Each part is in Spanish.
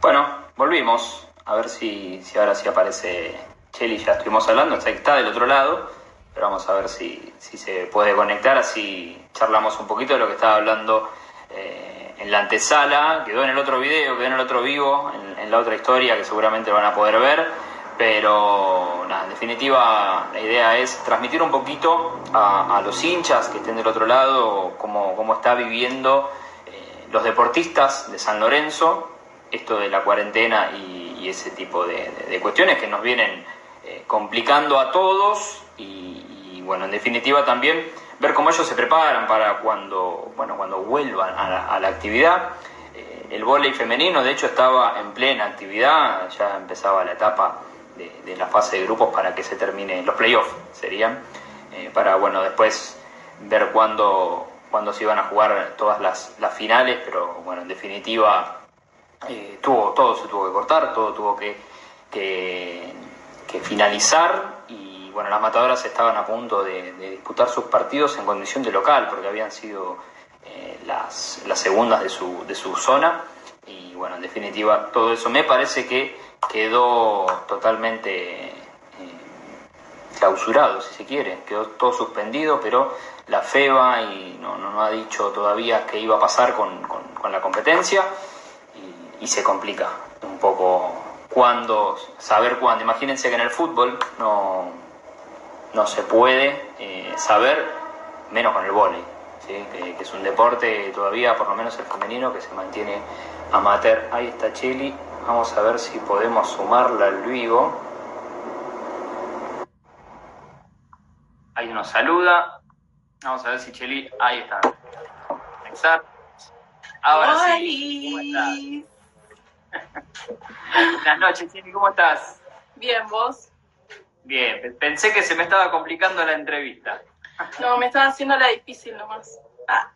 Bueno, volvimos. A ver si, si ahora sí aparece Cheli. Ya estuvimos hablando, está del otro lado. Pero vamos a ver si, si se puede conectar. Así charlamos un poquito de lo que estaba hablando eh, en la antesala. Quedó en el otro video, quedó en el otro vivo, en, la otra historia que seguramente van a poder ver. Pero nada, en definitiva la idea es transmitir un poquito a, a los hinchas que estén del otro lado cómo, cómo está viviendo eh, los deportistas de San Lorenzo esto de la cuarentena y, y ese tipo de, cuestiones que nos vienen eh, complicando a todos y, bueno, en definitiva también ver cómo ellos se preparan para cuando, bueno, cuando vuelvan a la, a la actividad. Eh, el vóley femenino, de hecho, estaba en plena actividad, ya empezaba la etapa de, de la fase de grupos para que se termine, los playoffs serían, eh, para, bueno, después ver cuándo, cuándo se iban a jugar todas las, las finales, pero bueno, en definitiva eh, tuvo, todo se tuvo que cortar, todo tuvo que, finalizar y bueno, las matadoras estaban a punto de, disputar sus partidos en condición de local porque habían sido eh, las, las, segundas de su, de su zona. Y bueno, en definitiva todo eso me parece que quedó totalmente eh, clausurado, si se quiere, quedó todo suspendido, pero la FEBA y no, no, no ha dicho todavía qué iba a pasar con, con la competencia y se complica un poco cuándo, saber cuándo. Imagínense que en el fútbol no, no se puede eh, saber, menos con el vóley, ¿sí? que, que, es un deporte todavía, por lo menos el femenino, que se mantiene amateur. Ahí está Chili, vamos a ver si podemos sumarla al vivo. Ahí nos saluda. Vamos a ver si Cheli, ahí está. Exacto. Ahora sí. ¿Cómo estás? Buenas noches, Cindy, ¿cómo estás? Bien, ¿vos? Bien, pensé que se me estaba complicando la entrevista. No, me estaba haciendo la difícil nomás. Ah.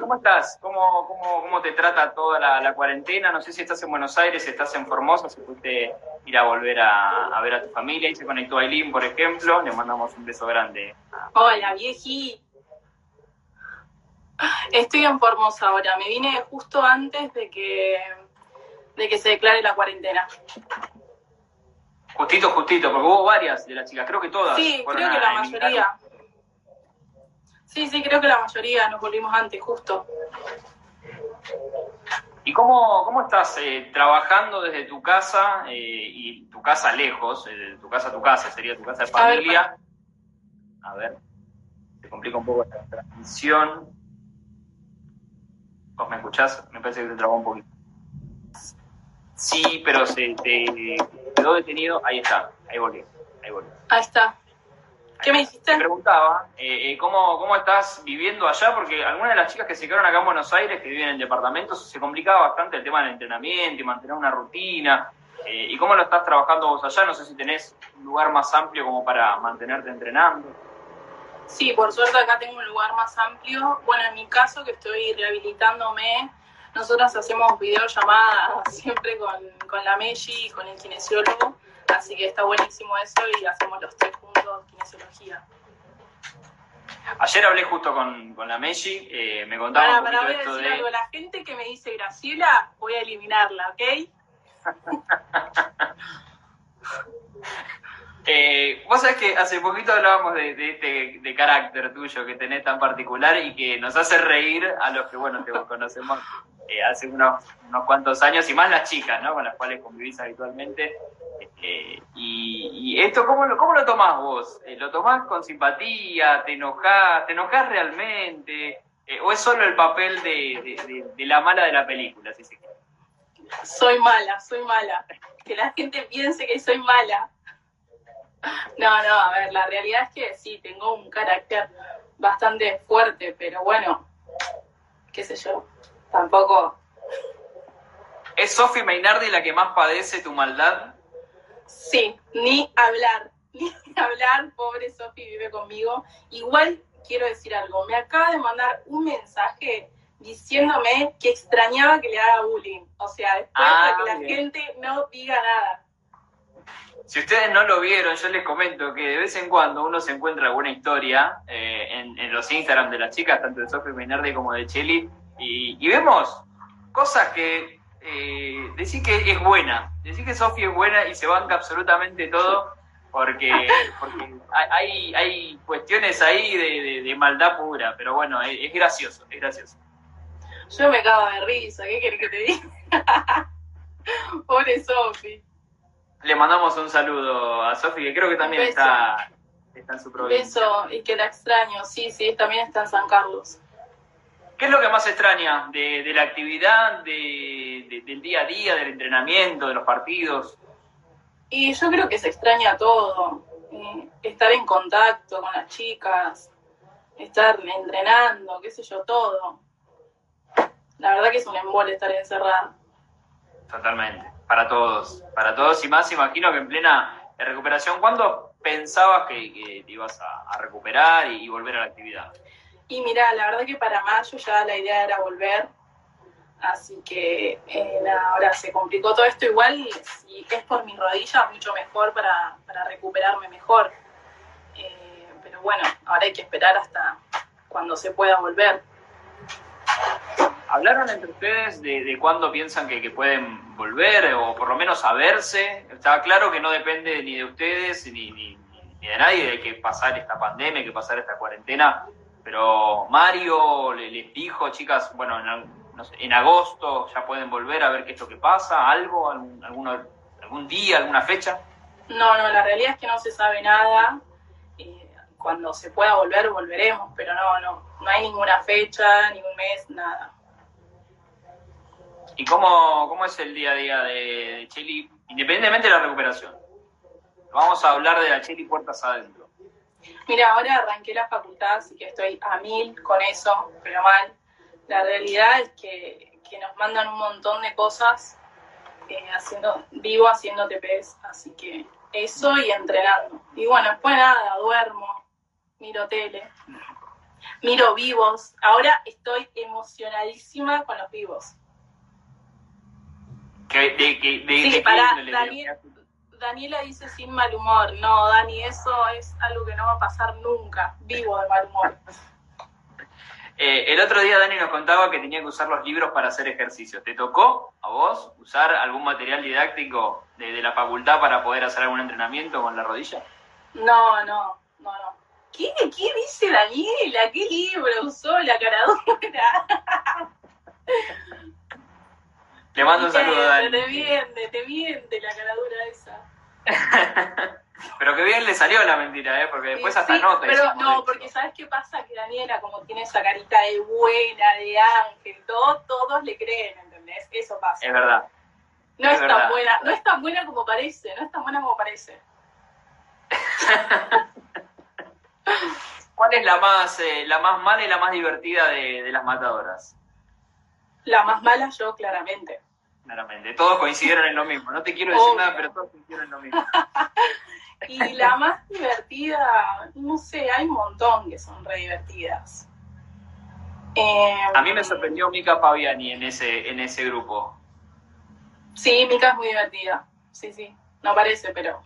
¿cómo estás? ¿Cómo, cómo, cómo te trata toda la, la, cuarentena? No sé si estás en Buenos Aires, si estás en Formosa, si pudiste ir a volver a, a ver a tu familia. Y se conectó Aileen, por ejemplo. Le mandamos un beso grande. Hola, vieji. Estoy en Formosa ahora. Me vine justo antes de que, de que se declare la cuarentena. Justito, justito, porque hubo varias de las chicas, creo que todas. Sí, creo que la mayoría. Sí, sí, creo que la mayoría nos volvimos antes, justo. ¿Y cómo, cómo estás eh, trabajando desde tu casa eh, y tu casa lejos, eh, tu casa tu casa, sería tu casa de familia? A ver, A ver se complica un poco la transmisión. ¿Vos me escuchás? Me parece que te trabó un poquito. Sí, pero se te quedó detenido. Ahí está, ahí volvió. Ahí volvió. Ahí está. ¿Qué me dijiste? Te preguntaba, eh, ¿cómo, ¿cómo estás viviendo allá? Porque algunas de las chicas que se quedaron acá en Buenos Aires, que viven en departamentos, se complicaba bastante el tema del entrenamiento y mantener una rutina. Eh, ¿Y cómo lo estás trabajando vos allá? No sé si tenés un lugar más amplio como para mantenerte entrenando. Sí, por suerte acá tengo un lugar más amplio. Bueno, en mi caso, que estoy rehabilitándome, nosotros hacemos videollamadas siempre con, con la Meji y con el kinesiólogo. Así que está buenísimo eso y hacemos los tres juntos kinesiología. Ayer hablé justo con, con la Meji, eh, me contaba para, un para, poquito voy a esto decir de... algo. La gente que me dice Graciela, voy a eliminarla, ¿ok? eh, vos sabés que hace poquito hablábamos de, de este carácter tuyo que tenés tan particular y que nos hace reír a los que, bueno, te conocemos eh, hace unos, unos cuantos años y más las chicas, ¿no? Con las cuales convivís habitualmente. Eh, y, esto, ¿cómo lo, ¿cómo lo tomás vos? Eh, ¿Lo tomás con simpatía? ¿Te enojás? ¿Te enojás realmente? Eh, ¿O es solo el papel de, de, de, la mala de la película, si se? Soy mala, soy mala. Que la gente piense que soy mala. No, no, a ver, la realidad es que sí, tengo un carácter bastante fuerte, pero bueno, qué sé yo. tampoco. ¿Es Sofi Meinardi la que más padece tu maldad? Sí, ni hablar, ni hablar, pobre Sofi vive conmigo. Igual quiero decir algo, me acaba de mandar un mensaje diciéndome que extrañaba que le haga bullying. O sea, después Ah, de que la bien. gente no diga nada. Si ustedes no lo vieron, yo les comento que de vez en cuando uno se encuentra alguna historia eh, en, los Instagram de las chicas, tanto de Sofi Meinardi como de Cheli, y, vemos cosas que eh, decir que es buena, decir que Sofi es buena y se banca absolutamente todo, porque, porque hay, hay cuestiones ahí de, maldad pura, pero bueno, es, es gracioso, es gracioso. Yo me cago de risa, ¿qué querés que te diga? pobre Sofi. Le mandamos un saludo a Sofi, que creo que también beso. está, está en su provincia. Beso y que la extraño. Sí, sí, también está en San Carlos. ¿Qué es lo que más extraña de, de la actividad, de- de- del día a día, del entrenamiento, de los partidos? Y yo creo que se extraña todo. eh, estar en contacto con las chicas, estar entrenando, qué sé yo, todo. La verdad que es un embole estar encerrada. Totalmente, para todos, para todos y más imagino que en plena recuperación, ¿cuándo pensabas que, te ibas a, recuperar y, volver a la actividad? Y mira, la verdad que para mayo ya la idea era volver. Así que eh, ahora se complicó todo esto. Igual, si es por mi rodilla, mucho mejor para, para recuperarme mejor. Eh, pero bueno, ahora hay que esperar hasta cuando se pueda volver. ¿Hablaron entre ustedes de, de cuándo piensan que, pueden volver o por lo menos a verse? Está claro que no depende ni de ustedes ni, ni- de nadie, hay que pasar esta pandemia, que pasar esta cuarentena, pero Mario le- les dijo, chicas, bueno, en agosto ya pueden volver a ver qué es lo que pasa, algo, algún, alguno- algún día, alguna fecha. No, no, la realidad es que no se sabe nada. Eh, cuando se pueda volver, volveremos, pero no, no, no hay ninguna fecha, ningún mes, nada. ¿Y cómo, cómo es el día a día de, Cheli, independientemente de la recuperación? Vamos a hablar de la Cheli puertas adentro. Mira, ahora arranqué la facultad, así que estoy a mil con eso, pero mal. La realidad es que, que nos mandan un montón de cosas, eh, haciendo, vivo haciendo TPS, así que eso y entrenando. Y bueno, después nada, duermo, miro tele, miro vivos. Ahora estoy emocionadísima con los vivos. Que, de, de, Sí, qué índole, Daniel- Daniela dice sin mal humor. No, Dani, eso es algo que no va a pasar nunca. Vivo de mal humor. Eh, el otro día Dani nos contaba que tenía que usar los libros para hacer ejercicios. ¿Te tocó a vos usar algún material didáctico de, de la facultad para poder hacer algún entrenamiento con la rodilla? No, no, no, no. ¿Qué, qué dice Daniela? ¿Qué libro usó la caradura? Le mando un saludo, Dani. Te te la caradura esa. Pero que bien le salió la mentira, ¿eh? Porque después Sí, hasta sí, nota. Pero no, porque ¿sabes qué pasa? Que Daniela, como tiene esa carita de buena, de ángel, todo, todos le creen, ¿entendés? Eso pasa. Es verdad. No es es, verdad. tan buena, no es tan buena como parece, no es tan buena como parece. ¿Cuál es la más, eh, la más mala y la más divertida de, de las matadoras? La más mala yo, claramente. Claramente. Todos coincidieron en lo mismo. No te quiero decir Obvio. nada, pero todos coincidieron en lo mismo. Y la más divertida, no sé, hay un montón que son re divertidas. Eh, A mí me sorprendió Mika Fabiani en ese, en ese grupo. Sí, Mica es muy divertida. Sí, sí. No parece, pero.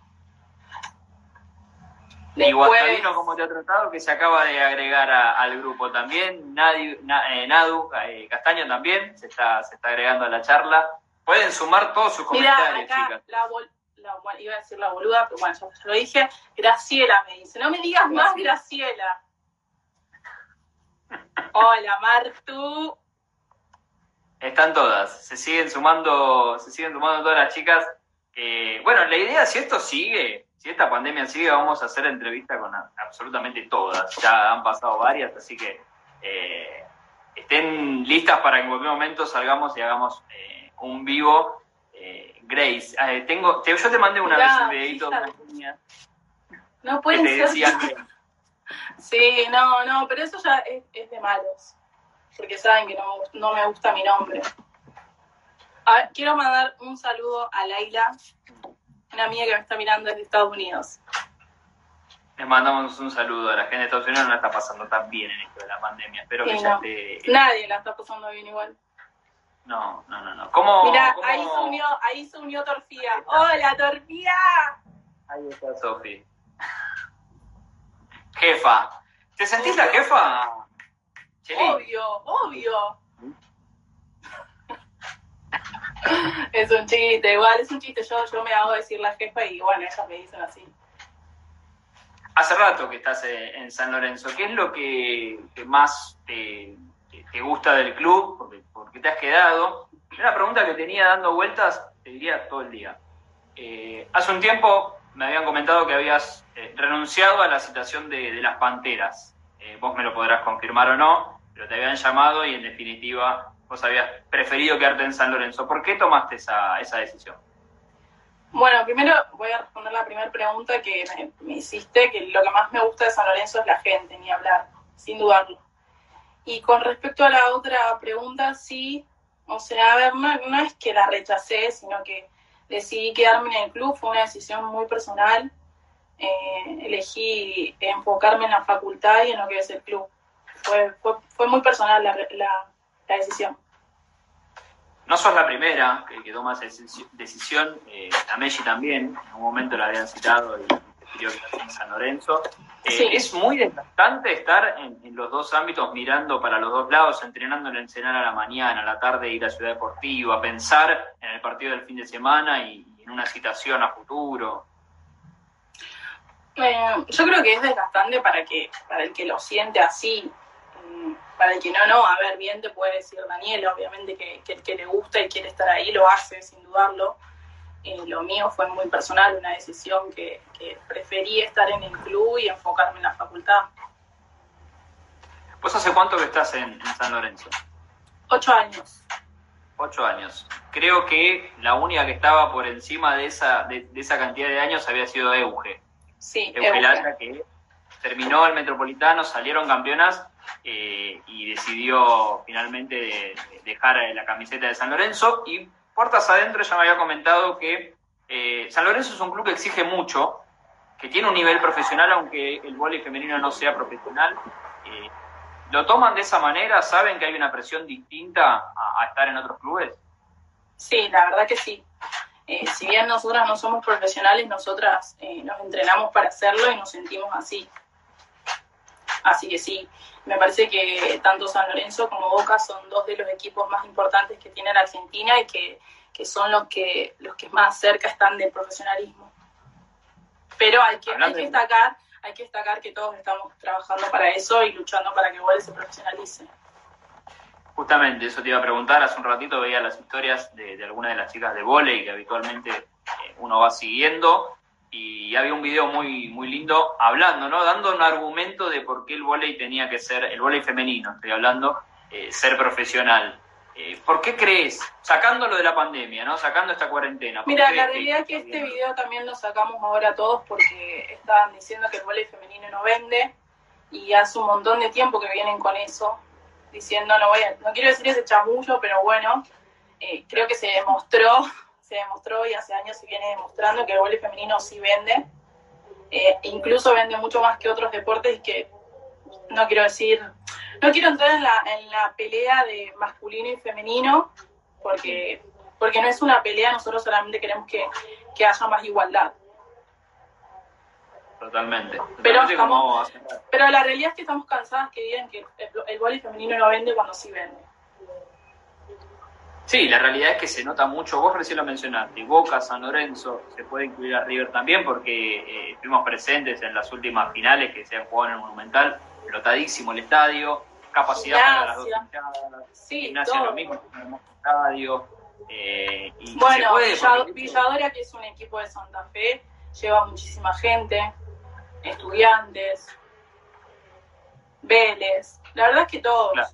Y Después- Guastavino, ¿cómo te ha tratado? Que se acaba de agregar a- al grupo también. Nadi- Na- eh, Nadu eh, Castaño también se está, se está agregando a la charla. Pueden sumar todos sus comentarios, acá chicas. la, bol- la- bueno, iba a decir la boluda, pero bueno, ya, ya lo dije. Graciela me dice, no me digas más Graciela. Hola, Martu. Están todas. Se siguen sumando, se siguen sumando todas las chicas. bueno, la idea, si esto sigue, si esta pandemia sigue, vamos a hacer entrevista con a- absolutamente todas. Ya han pasado varias, así que eh, estén listas para que en cualquier momento salgamos y hagamos eh, un vivo. Eh, Grace, eh, tengo, te- yo te mandé una Mirá, vez un videito de fíjate. una niña No que pueden te ser. decían que Sí, no, no, pero eso ya es, es de malos. porque saben que no, no me gusta mi nombre. A ver, quiero mandar un saludo a Laila, una amiga que me está mirando desde Estados Unidos. Les mandamos un saludo a la gente de Estados Unidos, no la está pasando tan bien en esto de la pandemia. Espero que ya esté. Nadie la está pasando bien igual. No, no, no, no. ¿Cómo? Mira, cómo- ahí se unió, ahí se unió Torfía. ¡Hola, Torfía! Ahí está Sofi. Jefa. ¿Te sentís la jefa? Cheli? Obvio, obvio. es un chiste, igual, es un chiste. Yo, yo me hago decir la jefa y bueno, ellas me dicen así. Hace rato que estás eh, en San Lorenzo. ¿Qué es lo que, que más te, te- gusta del club? Porque, porque te has quedado. Una pregunta que tenía dando vueltas, te diría todo el día. Eh, hace un tiempo me habían comentado que habías eh, renunciado a la situación de, de las Panteras. Eh, vos me lo podrás confirmar o no, pero te habían llamado y en definitiva vos habías preferido quedarte en San Lorenzo. ¿Por qué tomaste esa, esa decisión? Bueno, primero voy a responder la primera pregunta que me, me hiciste, que lo que más me gusta de San Lorenzo es la gente, ni hablar, sin dudarlo. Y con respecto a la otra pregunta, sí, o sea, a ver, no, es que la rechacé, sino que decidí quedarme en el club, fue una decisión muy personal. Eh, elegí enfocarme en la facultad y en lo que es el club. Fue, fue, fue muy personal la, la, la decisión. No sos la primera que, que toma esa decisi- decisión, eh, a Messi también, en un momento la habían citado y prefirió quedarse en San Lorenzo. Eh. Es muy desgastante estar en, en los dos ámbitos mirando para los dos lados, entrenando en el Ensenal a la mañana, a la tarde ir a Ciudad Deportiva, pensar en el partido del fin de semana y, y en una citación a futuro. Eh, yo creo que es desgastante para que para el que lo siente así. Mm, Para el que no, no. A ver, bien te puede decir Daniel, obviamente que, que el que le gusta y quiere estar ahí lo hace, sin dudarlo. Eh, lo mío fue muy personal, una decisión que, que preferí estar en el club y enfocarme en la facultad. ¿Vos hace cuánto que estás en, en San Lorenzo? Ocho años. Ocho años. Creo que la única que estaba por encima de esa, de, de esa cantidad de años había sido Euge. Sí, Euge Euge. Lara, que terminó el Metropolitano, salieron campeonas eh, y decidió finalmente de- de dejar la camiseta de San Lorenzo. Y puertas adentro ya me había comentado que eh, San Lorenzo es un club que exige mucho, que tiene un nivel profesional, aunque el vóley femenino no sea profesional. Eh, ¿Lo toman de esa manera? ¿Saben que hay una presión distinta a, estar en otros clubes? Sí, la verdad que sí. Eh, si bien nosotras no somos profesionales, nosotras nos entrenamos para hacerlo y nos sentimos así. Así que sí, me parece que tanto San Lorenzo como Boca son dos de los equipos más importantes que tiene la Argentina y que, que son los que, los que más cerca están del profesionalismo. Pero hay que, hay que de- destacar, hay que destacar que todos estamos trabajando para eso y luchando para que igual se profesionalice. Justamente, eso te iba a preguntar. Hace un ratito veía las historias de, de algunas de las chicas de volei que habitualmente eh, uno va siguiendo y había un video muy muy lindo hablando, ¿no? Dando un argumento de por qué el volei tenía que ser, el volei femenino, estoy hablando, eh, ser profesional. Eh, ¿Por qué crees, sacándolo de la pandemia, ¿no? Sacando esta cuarentena? ¿por Mira, la realidad es que este bien? video también lo sacamos ahora todos porque estaban diciendo que el voleibol femenino no vende y hace un montón de tiempo que vienen con eso, diciendo, no voy a, no quiero decir ese chamullo, pero bueno, eh, creo que se demostró, se demostró y hace años se viene demostrando que el voleibol femenino sí vende, eh, incluso vende mucho más que otros deportes y que no quiero decir, no quiero entrar en la, en la pelea de masculino y femenino, porque, porque no es una pelea, nosotros solamente queremos que, que haya más igualdad. Totalmente. Pero Totalmente rato. Pero la realidad es que estamos cansadas que digan que el, el voleibol femenino no vende cuando sí vende. Sí, la realidad es que se nota mucho, vos recién lo mencionaste, Boca, San Lorenzo, se puede incluir a River también porque eh, estuvimos presentes en las últimas finales que se han jugado en el Monumental, pelotadísimo el estadio, capacidad para las dos hinchadas, Sí, gimnasia todo. lo mismo, es un hermoso estadio, eh, y Bueno, puede, Villadora, que es un equipo de Santa Fe, lleva muchísima gente, estudiantes, Vélez, la verdad es que todos. Claro.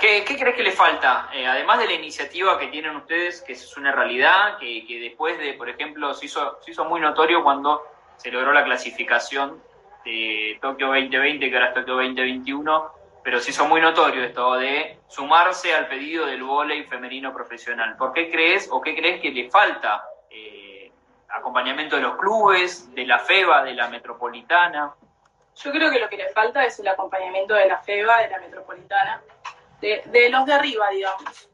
¿Qué, crees que le falta? Eh, además de la iniciativa que tienen ustedes, que es una realidad, que, después de, por ejemplo, se hizo, se hizo muy notorio cuando se logró la clasificación de Tokio 2020, que ahora es Tokio 2021, pero se hizo muy notorio esto de sumarse al pedido del vóley femenino profesional. ¿Por qué crees o qué crees que le falta eh, acompañamiento de los clubes, de la FEBA, de la Metropolitana? Yo creo que lo que le falta es el acompañamiento de la FEBA, de la Metropolitana, de, los de arriba, digamos.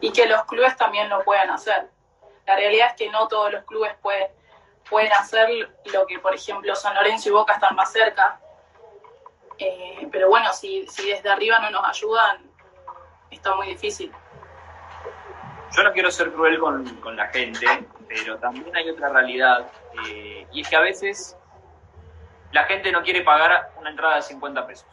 Y que los clubes también lo puedan hacer. La realidad es que no todos los clubes pueden, pueden hacer lo que, por ejemplo, San Lorenzo y Boca están más cerca. Eh, pero bueno, si, si desde arriba no nos ayudan, está muy difícil. Yo no quiero ser cruel con, con la gente, pero también hay otra realidad, eh, y es que a veces la gente no quiere pagar una entrada de 50 pesos.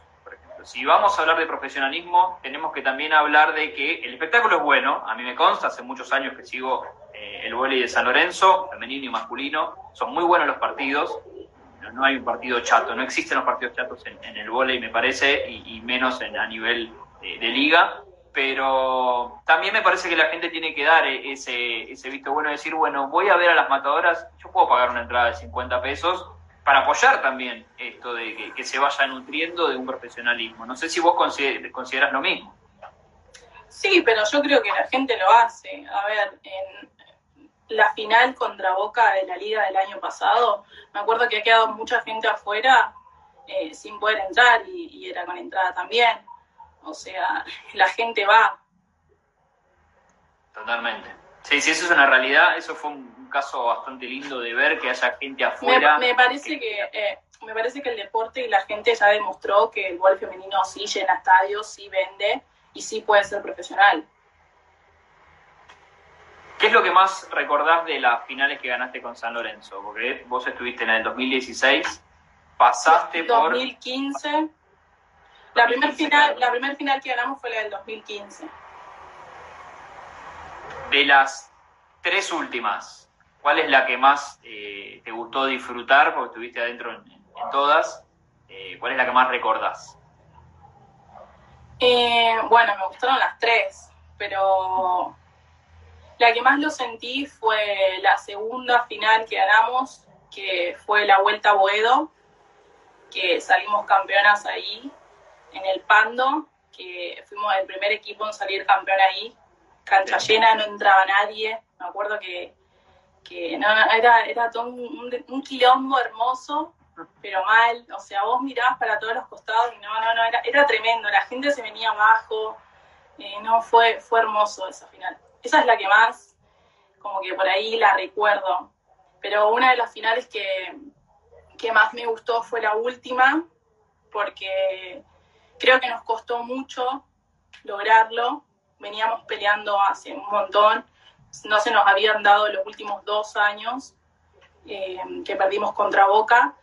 Si vamos a hablar de profesionalismo, tenemos que también hablar de que el espectáculo es bueno, a mí me consta, hace muchos años que sigo eh, el vóley de San Lorenzo, femenino y masculino, son muy buenos los partidos, no, hay un partido chato, no existen los partidos chatos en, en el vóley, me parece, y, menos en, a nivel de, liga, pero también me parece que la gente tiene que dar ese, ese visto bueno de decir, bueno, voy a ver a las matadoras, yo puedo pagar una entrada de 50 pesos para apoyar también esto de que, que se vaya nutriendo de un profesionalismo. No sé si vos consider, consideras lo mismo. Sí, pero yo creo que la gente lo hace. A ver, en la final contra Boca de la liga del año pasado, me acuerdo que ha quedado mucha gente afuera eh, sin poder entrar y, y era con entrada también. O sea, la gente va. Totalmente. Sí, sí, eso es una realidad. Eso fue un caso bastante lindo de ver que haya gente afuera. Me, me parece que eh, me parece que el deporte y la gente ya demostró que el gol femenino sí llena estadios, sí vende y sí puede ser profesional. ¿Qué es lo que más recordás de las finales que ganaste con San Lorenzo? Porque vos estuviste en el 2016, pasaste 2015, por... 2015. La primera final, la primer final que ganamos fue la del 2015. De las tres últimas, ¿cuál es la que más eh, te gustó disfrutar? Porque estuviste adentro en, en todas. Eh, ¿Cuál es la que más recordás? Eh, bueno, me gustaron las tres, pero la que más lo sentí fue la segunda final que ganamos, que fue la Vuelta a Boedo, que salimos campeonas ahí en el Pando, que fuimos el primer equipo en salir campeón ahí. Cancha llena, no entraba nadie. Me acuerdo que, que no, era, era todo un, un, quilombo hermoso, pero mal. O sea, vos mirabas para todos los costados y no, no, no, era, era tremendo. La gente se venía abajo. Eh, no, fue, fue hermoso esa final. Esa es la que más, como que por ahí la recuerdo. Pero una de las finales que, que más me gustó fue la última, porque creo que nos costó mucho lograrlo. Veníamos peleando hace un montón. No se nos habían dado los últimos dos años eh, que perdimos contra Boca.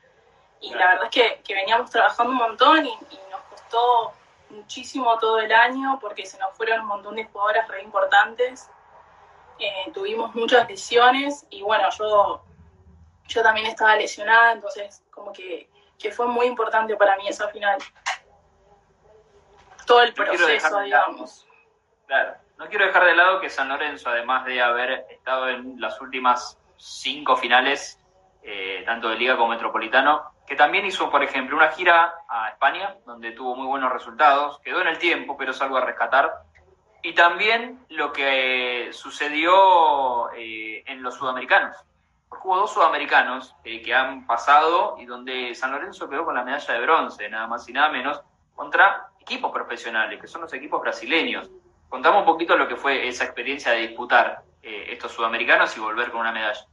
Y la verdad es que, que veníamos trabajando un montón y, y, nos costó muchísimo todo el año porque se nos fueron un montón de jugadoras re importantes. Eh, tuvimos muchas lesiones y bueno, yo, yo también estaba lesionada, entonces como que, que fue muy importante para mí esa final todo el proceso, digamos. Claro, no quiero dejar de lado que San Lorenzo, además de haber estado en las últimas cinco finales, eh, tanto de Liga como Metropolitano, que también hizo, por ejemplo, una gira a España, donde tuvo muy buenos resultados, quedó en el tiempo, pero es algo a rescatar. Y también lo que sucedió eh, en los sudamericanos. Hubo dos sudamericanos eh, que han pasado y donde San Lorenzo quedó con la medalla de bronce, nada más y nada menos, contra equipos profesionales, que son los equipos brasileños. Contamos un poquito lo que fue esa experiencia de disputar eh, estos sudamericanos y volver con una medalla.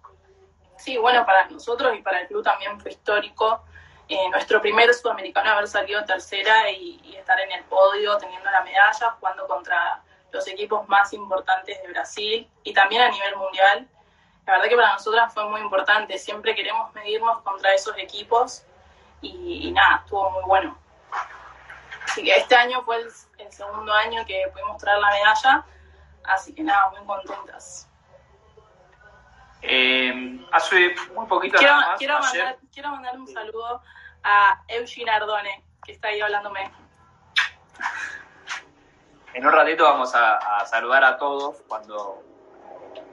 Sí, bueno, para nosotros y para el club también fue histórico. Eh, nuestro primer sudamericano haber salido tercera y, y, estar en el podio teniendo la medalla, jugando contra los equipos más importantes de Brasil y también a nivel mundial. La verdad que para nosotras fue muy importante. Siempre queremos medirnos contra esos equipos y, y nada, estuvo muy bueno. Así que este año fue el, el, segundo año que pudimos traer la medalla, así que nada, muy contentas. Eh, hace muy poquito quiero, nada más, quiero, ayer... mandar, quiero mandar un saludo a Eugene Ardone, que está ahí hablándome. En un ratito vamos a, a saludar a todos cuando,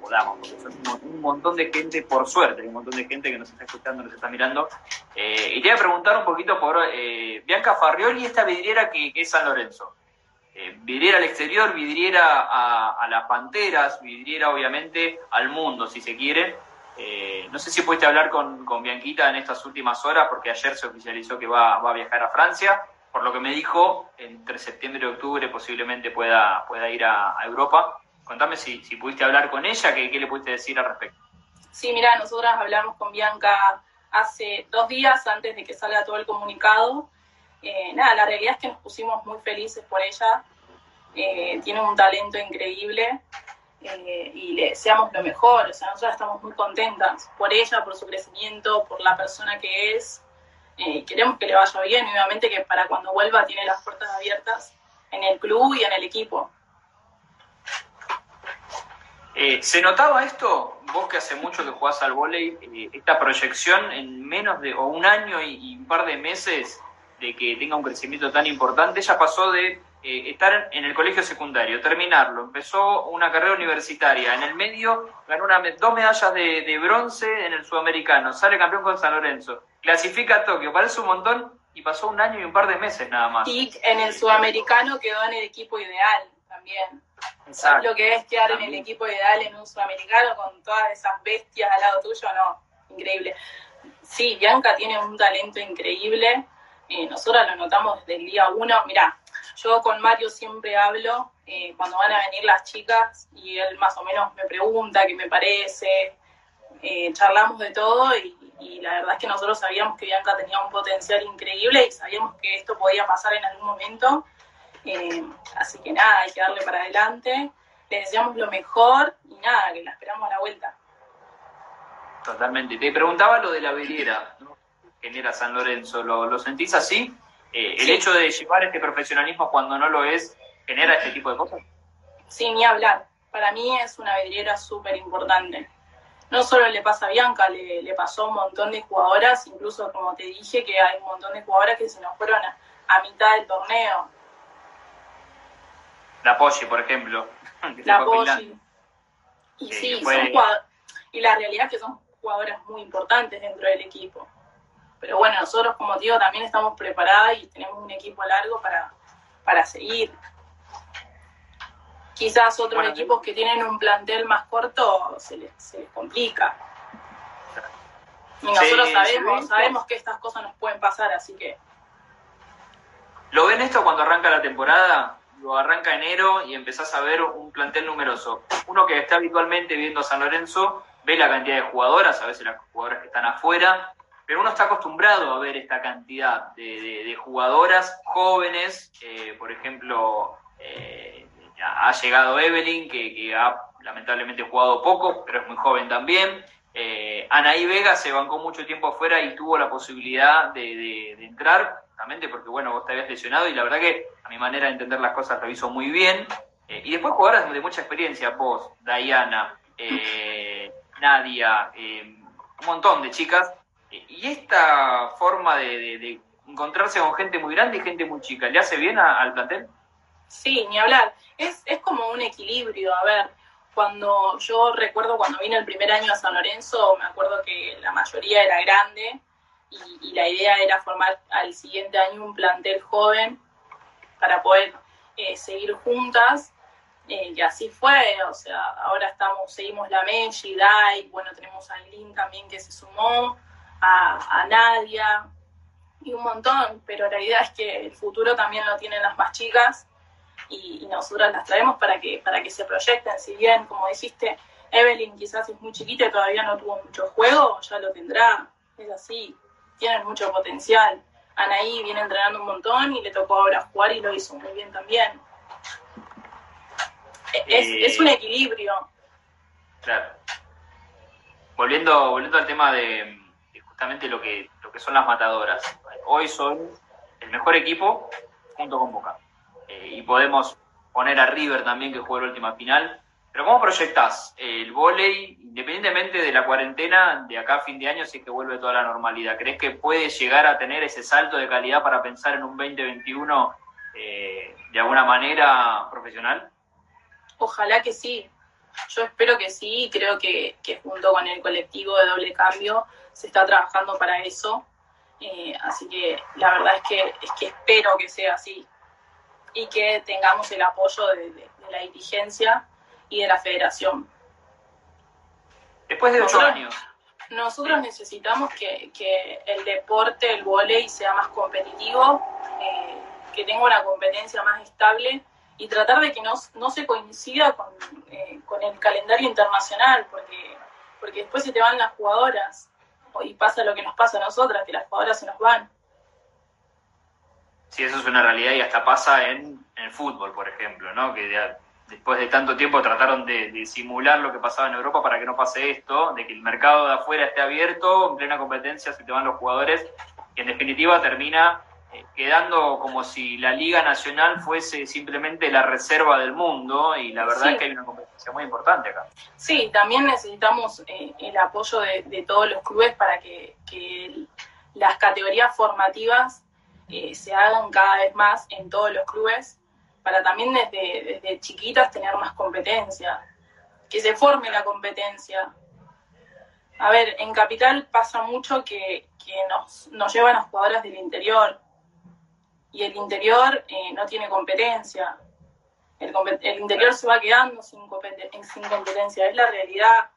podamos, porque son un, montón de gente, por suerte, un montón de gente que nos está escuchando, nos está mirando. Eh, y te voy a preguntar un poquito por eh, Bianca Farrioli, esta vidriera que, es San Lorenzo. Eh, vidriera al exterior, vidriera a, las panteras, vidriera obviamente al mundo, si se quiere. no sé si pudiste hablar con, con, Bianquita en estas últimas horas, porque ayer se oficializó que va, va a viajar a Francia por lo que me dijo, entre septiembre y octubre posiblemente pueda, pueda ir a, Europa. Contame si, pudiste hablar con ella, ¿qué, ¿qué, le pudiste decir al respecto? Sí, mira, nosotras hablamos con Bianca hace dos días antes de que salga todo el comunicado. Eh, nada, la realidad es que nos pusimos muy felices por ella. Eh, tiene un talento increíble eh, y le deseamos lo mejor. O sea, nosotras estamos muy contentas por ella, por su crecimiento, por la persona que es. Queremos que le vaya bien y obviamente que para cuando vuelva tiene las puertas abiertas en el club y en el equipo. Eh, ¿Se notaba esto, vos que hace mucho que jugás al vóley, eh, esta proyección en menos de o un año y, un par de meses de que tenga un crecimiento tan importante? Ella pasó de estar en el colegio secundario, terminarlo, empezó una carrera universitaria, en el medio ganó una, dos medallas de, de bronce en el sudamericano, sale campeón con San Lorenzo clasifica a Tokio, parece un montón y pasó un año y un par de meses nada más. Y en el sudamericano quedó en el equipo ideal también. ¿Sabes lo que es quedar en el equipo ideal en un sudamericano con todas esas bestias al lado tuyo? No, increíble. Sí, Bianca tiene un talento increíble. Eh, nosotros lo notamos desde el día uno. Mirá, yo con Mario siempre hablo eh, cuando van a venir las chicas y él más o menos me pregunta qué me parece. Eh, charlamos de todo y, y la verdad es que nosotros sabíamos que Bianca tenía un potencial increíble y sabíamos que esto podía pasar en algún momento. Eh, así que nada, hay que darle para adelante. Le deseamos lo mejor y nada, que la esperamos a la vuelta. Totalmente. Te preguntaba lo de la vidriera, ¿no? Genera San Lorenzo. ¿Lo, sentís así? Eh, ¿El hecho de llevar este profesionalismo cuando no lo es genera este tipo de cosas? Sí, ni hablar. Para mí es una vidriera súper importante no solo le pasa a Bianca, le, pasó a un montón de jugadoras, incluso como te dije, que hay un montón de jugadoras que se nos fueron a, mitad del torneo. La Poggi, por ejemplo. La Poggi. Y sí, son y la realidad es que son jugadoras muy importantes dentro del equipo. Pero bueno, nosotros, como digo, también estamos preparadas y tenemos un equipo largo para, para seguir. Quizás otros equipos que tienen un plantel más corto se les, complica. Y nosotros sabemos, sabemos que estas cosas nos pueden pasar, así que... ¿Lo ven esto cuando arranca la temporada? Lo arranca enero y empezás a ver un plantel numeroso. Uno que está habitualmente viendo a San Lorenzo ve la cantidad de jugadoras, a veces las jugadoras que están afuera, pero uno está acostumbrado a ver esta cantidad de, jugadoras jóvenes, eh, por ejemplo, eh, ha llegado Evelyn, que, ha lamentablemente jugado poco, pero es muy joven también. Eh, Anaí Vega se bancó mucho tiempo afuera y tuvo la posibilidad de, entrar, justamente porque, bueno, vos te habías lesionado y la verdad que a mi manera de entender las cosas lo hizo muy bien. Eh, y después jugadoras de mucha experiencia, vos, Diana, eh, Nadia, eh, un montón de chicas. y esta forma de, encontrarse con gente muy grande y gente muy chica, ¿le hace bien al plantel? Sí, ni hablar. Es, es como un equilibrio. A ver, cuando yo recuerdo cuando vine el primer año a San Lorenzo, me acuerdo que la mayoría era grande y, la idea era formar al siguiente año un plantel joven para poder eh, seguir juntas. Eh, y así fue, o sea, ahora estamos, seguimos la Meji, Dai, bueno, tenemos a Aileen también que se sumó, a, Nadia y un montón, pero la realidad es que el futuro también lo tienen las más chicas y, nosotras las traemos para que, para que se proyecten. Si bien, como dijiste, Evelyn quizás es muy chiquita y todavía no tuvo mucho juego, ya lo tendrá. Es así, tienen mucho potencial. Anaí viene entrenando un montón y le tocó ahora jugar y lo hizo muy bien también. Es, es un equilibrio. Claro. Volviendo, volviendo al tema de, justamente lo que, lo que son las matadoras. Hoy son el mejor equipo junto con Boca. Eh, y podemos poner a River también que jugó la última final. Pero ¿cómo proyectás el vóley, independientemente de la cuarentena, de acá a fin de año, si es que vuelve toda la normalidad? ¿Crees que puede llegar a tener ese salto de calidad para pensar en un 2021 eh, de alguna manera profesional? Ojalá que sí. yo espero que sí y creo que, junto con el colectivo de doble cambio se está trabajando para eso. Eh, así que la verdad es que, es que espero que sea así y que tengamos el apoyo de, la dirigencia y de la federación. Después de ocho años. Nosotros necesitamos que, el deporte, el volei, sea más competitivo, eh, que tenga una competencia más estable y tratar de que no, no se coincida con, eh, con el calendario internacional, porque, porque después se te van las jugadoras y pasa lo que nos pasa a nosotras, que las jugadoras se nos van. Sí, eso es una realidad y hasta pasa en, el fútbol, por ejemplo, ¿no? Que después de tanto tiempo trataron de, simular lo que pasaba en Europa para que no pase esto, de que el mercado de afuera esté abierto, en plena competencia se te van los jugadores, que en definitiva termina eh, quedando como si la Liga Nacional fuese simplemente la reserva del mundo y la verdad es que hay una competencia muy importante acá. Sí, también necesitamos eh, el apoyo de, todos los clubes para que, las categorías formativas eh, se hagan cada vez más en todos los clubes para también desde, desde chiquitas tener más competencia, que se forme la competencia. A ver, en Capital pasa mucho que, que nos, nos llevan a jugadoras del interior, y el interior eh, no tiene competencia. El, interior se va quedando sin, sin competencia, es la realidad.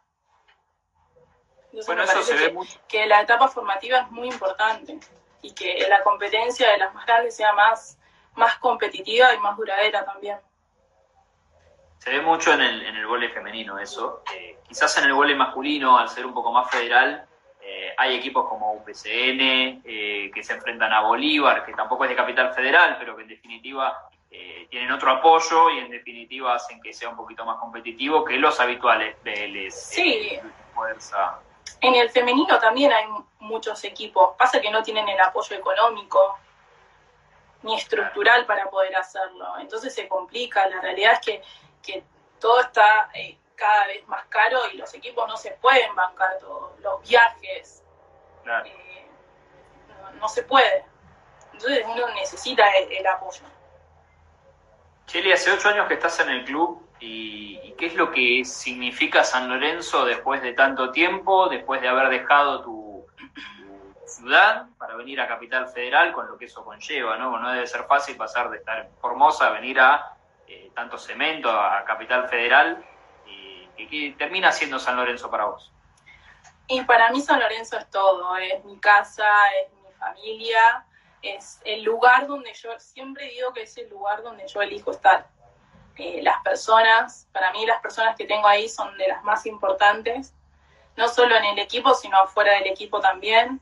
bueno, eso se ve mucho. que la etapa formativa es muy importante y que la competencia de las más grandes sea más, más competitiva y más duradera también. Se ve mucho en el, en el femenino eso. Eh, quizás en el vóley masculino, al ser un poco más federal, eh, hay equipos como UPCN eh, que se enfrentan a Bolívar, que tampoco es de capital federal, pero que en definitiva tienen otro apoyo y en definitiva hacen que sea un poquito más competitivo que los habituales Vélez, sí. Fuerza. En el femenino también hay muchos equipos. Pasa que no tienen el apoyo económico ni estructural para poder hacerlo. Entonces se complica. La realidad es que, que todo está cada vez más caro y los equipos no se pueden bancar todos los viajes. Eh, no, se puede. Entonces uno necesita el, apoyo. Cheli, hace ocho años que estás en el club y, qué es lo que significa San Lorenzo después de tanto tiempo, después de haber dejado tu, ciudad para venir a Capital Federal, con lo que eso conlleva, ¿no? No debe ser fácil pasar de estar en Formosa a venir a eh, tanto cemento, a Capital Federal que, termina siendo San Lorenzo para vos? Y para mí San Lorenzo es todo, es mi casa, es mi familia, es el lugar donde yo, siempre digo que es el lugar donde yo elijo estar. Eh, las personas, para mí las personas que tengo ahí son de las más importantes, no solo en el equipo, sino afuera del equipo también.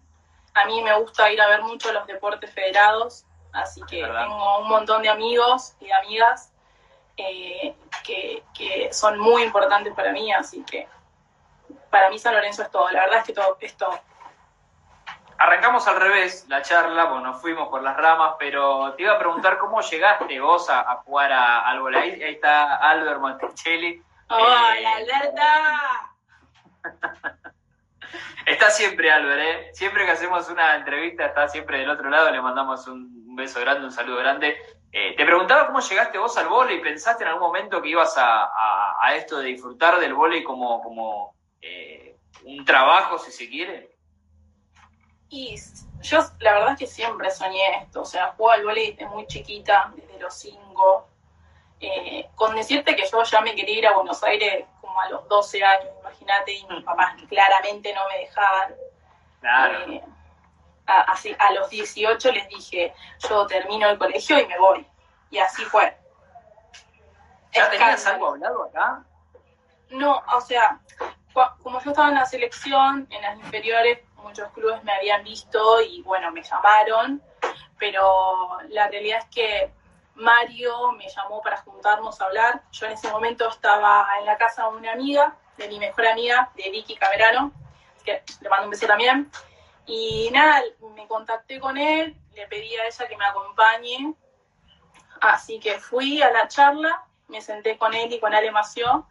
A mí me gusta ir a ver mucho los deportes federados, así que tengo un montón de amigos y amigas eh, que, son muy importantes para mí, así que para mí San Lorenzo es todo, la verdad es que todo es todo. Arrancamos al revés la charla, bueno, nos fuimos por las ramas, pero te iba a preguntar cómo llegaste vos a, jugar a, al Ahí, está Albert Monticelli. ¡Hola, eh, alerta! está siempre Albert, ¿eh? Siempre que hacemos una entrevista está siempre del otro lado, le mandamos un beso grande, un saludo grande. Eh, te preguntaba cómo llegaste vos al vóley, ¿pensaste en algún momento que ibas a, esto de disfrutar del vóley como, como eh, un trabajo, si se quiere? Y yo la verdad es que siempre soñé esto, o sea, juego al vóley desde muy chiquita, desde los cinco. Eh, con decirte que yo ya me quería ir a Buenos Aires como a los 12 años, imagínate, y mis papás claramente no me dejaban. Claro a, así, a los 18 les dije, yo termino el colegio y me voy. Y así fue. ¿Ya tenías algo hablado acá? No, o sea, como yo estaba en la selección, en las inferiores, muchos clubes me habían visto y bueno, me llamaron, pero la realidad es que Mario me llamó para juntarnos a hablar. Yo en ese momento estaba en la casa de una amiga, de mi mejor amiga, de Vicky Camerano, que le mando un beso también. Y nada, me contacté con él, le pedí a ella que me acompañe, así que fui a la charla, me senté con él y con Ale Mació,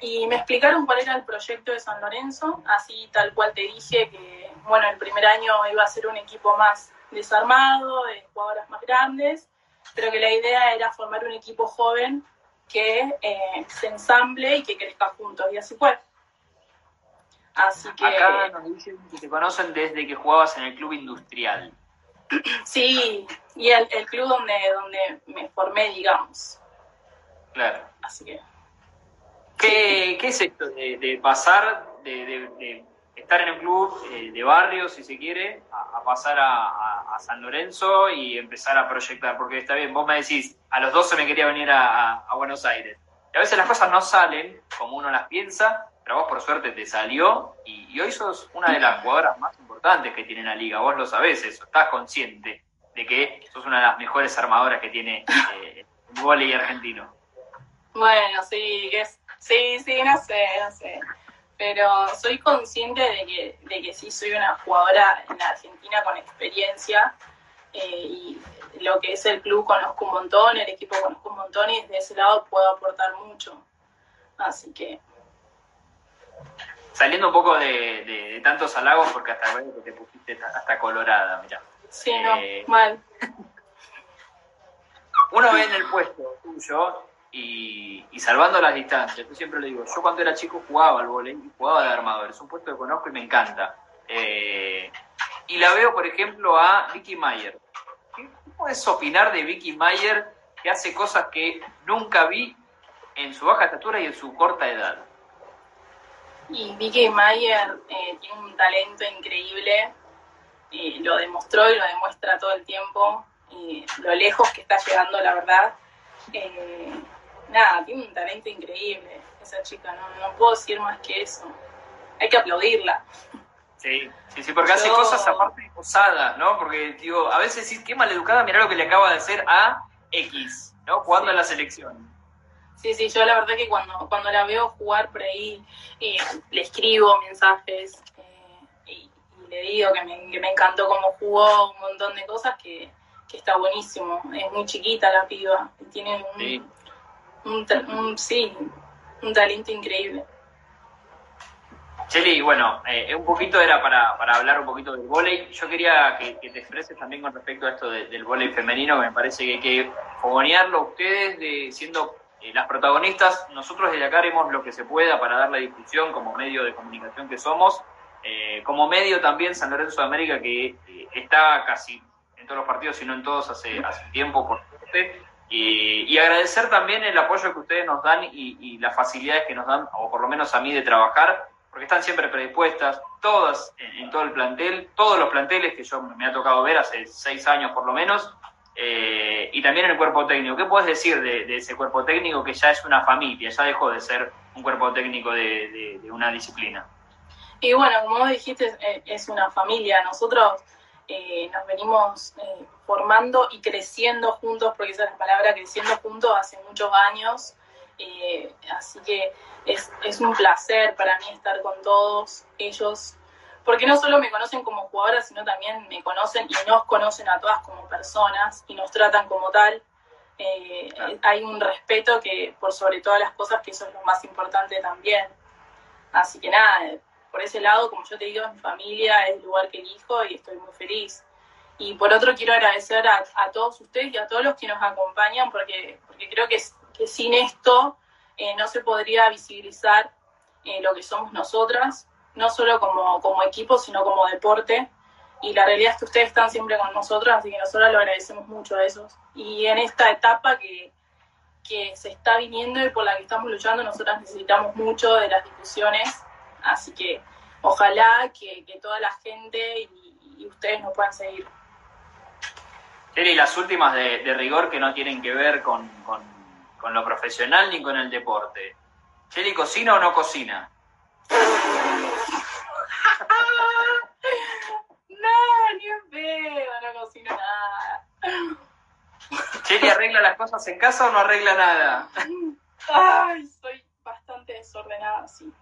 y me explicaron cuál era el proyecto de San Lorenzo, así tal cual te dije que, bueno, el primer año iba a ser un equipo más desarmado, de jugadoras más grandes, pero que la idea era formar un equipo joven que eh, se ensamble y que crezca juntos, y así fue. Así que... Acá nos dicen que te conocen desde que jugabas en el club industrial. Sí, y el, el club donde, donde me formé, digamos. Claro. Así que... ¿Qué, qué es esto de, de pasar de, de- de estar en un club eh, de barrio, si se quiere, a, pasar a, San Lorenzo y empezar a proyectar? Porque está bien, vos me decís, a los 12 me quería venir a, Buenos Aires. Y a veces las cosas no salen como uno las piensa, pero vos por suerte te salió y, hoy sos una de las jugadoras más importantes que tiene la liga. Vos lo sabés eso, estás consciente de que sos una de las mejores armadoras que tiene eh, el vóley argentino. Bueno, sí, sí, sí, no sé, no sé. Pero soy consciente de que, de que sí soy una jugadora en la Argentina con experiencia eh, y lo que es el club conozco un montón, el equipo conozco un montón y desde ese lado puedo aportar mucho. Así que Saliendo un poco de, de- de tantos halagos, porque hasta veo que te pusiste hasta- hasta colorada, mirá. sí, no, Eh, mal. Uno ve en el puesto tuyo y, salvando las distancias, yo siempre le digo, yo cuando era chico jugaba al volei y jugaba de armador, es un puesto que conozco y me encanta. Eh, y la veo, por ejemplo, a Vicky Mayer. ¿Qué puedes opinar de Vicky Mayer que hace cosas que nunca vi en su baja estatura y en su corta edad? Y Vicky Mayer eh, tiene un talento increíble, y lo demostró y lo demuestra todo el tiempo, y lo lejos que está llegando, la verdad. Eh, nada, tiene un talento increíble esa chica, no, no puedo decir más que eso. Hay que aplaudirla. Sí, sí, sí, porque hace cosas aparte osadas, ¿no? Porque, digo, a veces decís, qué maleducada, mirá lo que le acaba de hacer a X, ¿no? Jugando Sí. en la selección. Sí, sí, yo la verdad que cuando, cuando la veo jugar por ahí, eh, le escribo mensajes eh, y, y le digo que me, que me encantó cómo jugó, un montón de cosas que, que está buenísimo. Es muy chiquita la piba, y tiene un, Sí. Un, un- sí, un talento increíble. Cheli, bueno, eh, un poquito era para, para hablar un poquito del vóley. Yo quería que, te expreses también con respecto a esto de- del vóley femenino, que me parece que hay que fogonearlo ustedes de, siendo eh, las protagonistas. Nosotros desde acá haremos lo que se pueda para dar la difusión como medio de comunicación que somos. Eh, como medio también San Lorenzo de América, que eh, está casi en todos los partidos, si no en todos, hace, hace tiempo, por suerte. Y, y agradecer también el apoyo que ustedes nos dan y, las facilidades que nos dan, o por lo menos a mí, de trabajar, porque están siempre predispuestas, todas en, todo el plantel, todos los planteles que yo me ha tocado ver hace seis años por lo menos, eh, y también en el cuerpo técnico. ¿Qué puedes decir de, de ese cuerpo técnico que ya es una familia, ya dejó de ser un cuerpo técnico de, de- de una disciplina? Y bueno, como vos dijiste, eh, es una familia. Nosotros eh, nos venimos eh, formando y creciendo juntos, porque esa es la palabra, creciendo juntos hace muchos años. Eh, así que es, es un placer para mí estar con todos ellos, porque no solo me conocen como jugadora, sino también me conocen y nos conocen a todas como personas y nos tratan como tal. Eh, Claro. Hay un respeto que, por sobre todas las cosas, que eso es lo más importante también. Así que nada, por ese lado, como yo te digo, mi familia, es el lugar que elijo y estoy muy feliz. Y por otro, quiero agradecer a, a todos ustedes y a todos los que nos acompañan, porque, porque creo que, que sin esto eh, no se podría visibilizar eh, lo que somos nosotras, no solo como, como equipo, sino como deporte. Y la realidad es que ustedes están siempre con nosotros, así que nosotros lo agradecemos mucho a esos. Y en esta etapa que, que se está viniendo y por la que estamos luchando, nosotras necesitamos mucho de las discusiones Así que ojalá que, que toda la gente y, y ustedes nos puedan seguir. Cheli, las últimas de, de rigor que no tienen que ver con, con- con lo profesional ni con el deporte. Cheli, ¿cocina o no cocina? No, ni en pedo, no cocino nada. Cheli, ¿arregla las cosas en casa o no arregla nada? Ay, soy bastante desordenada, sí.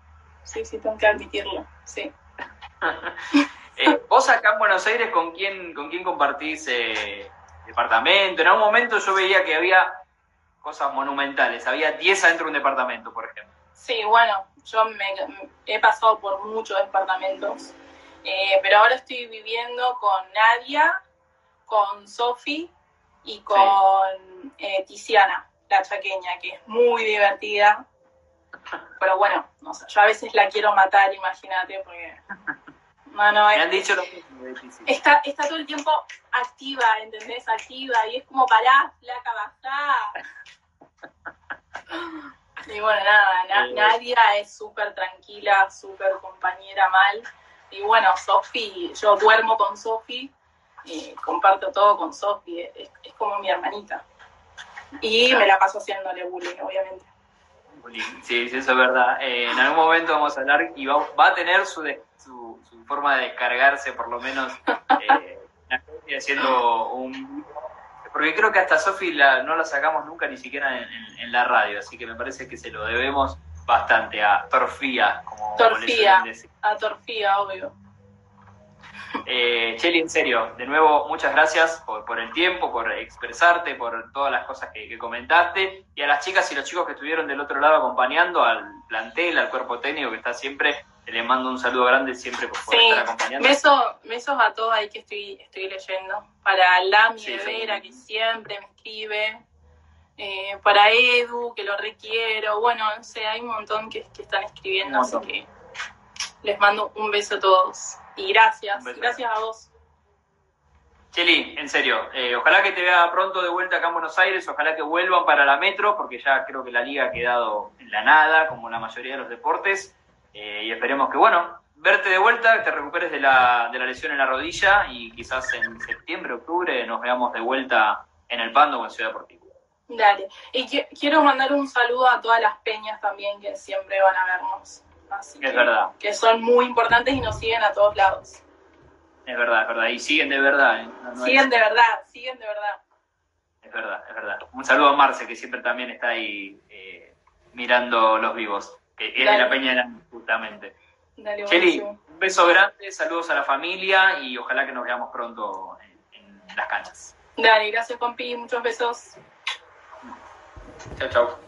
Sí, sí, tengo que admitirlo, sí. Eh, vos acá en Buenos Aires, ¿con quién, con quién compartís eh, departamento? En algún momento yo veía que había cosas monumentales, había 10 adentro de un departamento, por ejemplo. Sí, bueno, yo me, he pasado por muchos departamentos, eh, pero ahora estoy viviendo con Nadia, con Sofi y con eh, Tiziana. la chaqueña, que es muy divertida. Pero bueno, no sé, yo a veces la quiero matar, imagínate, porque... No, no, Me han dicho lo mismo. Está, está todo el tiempo activa, ¿entendés? Activa, y es como, pará, flaca, bajá. Y bueno, nada, Nadia es súper tranquila, súper compañera mal. Y bueno, Sofi, yo duermo con Sofi, comparto todo con Sofi, es, como mi hermanita. Y me la paso haciéndole bullying, obviamente. Sí, sí, eso es verdad. Eh, en algún momento vamos a hablar y va, a tener su, su, forma de descargarse, por lo menos, eh, haciendo un porque creo que hasta Sofi no la sacamos nunca ni siquiera en, la radio, así que me parece que se lo debemos bastante a Torfía, como Torfía, a Torfía, obvio. Eh, Cheli, en serio, de nuevo, muchas gracias por, el tiempo, por expresarte, por todas las cosas que, que, comentaste. Y a las chicas y los chicos que estuvieron del otro lado acompañando, al plantel, al cuerpo técnico que está siempre le mando un saludo grande siempre por, estar acompañando. Besos, a todos ahí que estoy, estoy leyendo. Para Lami de Vera, que siempre me escribe. Eh, para Edu, que lo requiero. Bueno, no sé, hay un montón que, están escribiendo, así que les mando un beso a todos. Y gracias, gracias a vos. Cheli, en serio, eh, ojalá que te vea pronto de vuelta acá en Buenos Aires, ojalá que vuelvan para la metro, porque ya creo que la liga ha quedado en la nada, como la mayoría de los deportes. Eh, y esperemos que, bueno, verte de vuelta, que te recuperes de la, de la lesión en la rodilla y quizás en septiembre, octubre nos veamos de vuelta en el Pando o en Ciudad Deportiva. Dale. Y quiero mandar un saludo a todas las peñas también que siempre van a vernos. Es verdad. Que son muy importantes y nos siguen a todos lados. Es verdad, es verdad. Y siguen de verdad. ¿eh? siguen de verdad, siguen de verdad. Es verdad, es verdad. Un saludo a Marce, que siempre también está ahí eh, mirando los vivos que es de la Peña justamente. Dale, Cheli, un beso grande, saludos a la familia y ojalá que nos veamos pronto en, las canchas. Dale, gracias compi, muchos besos. Chao, chao.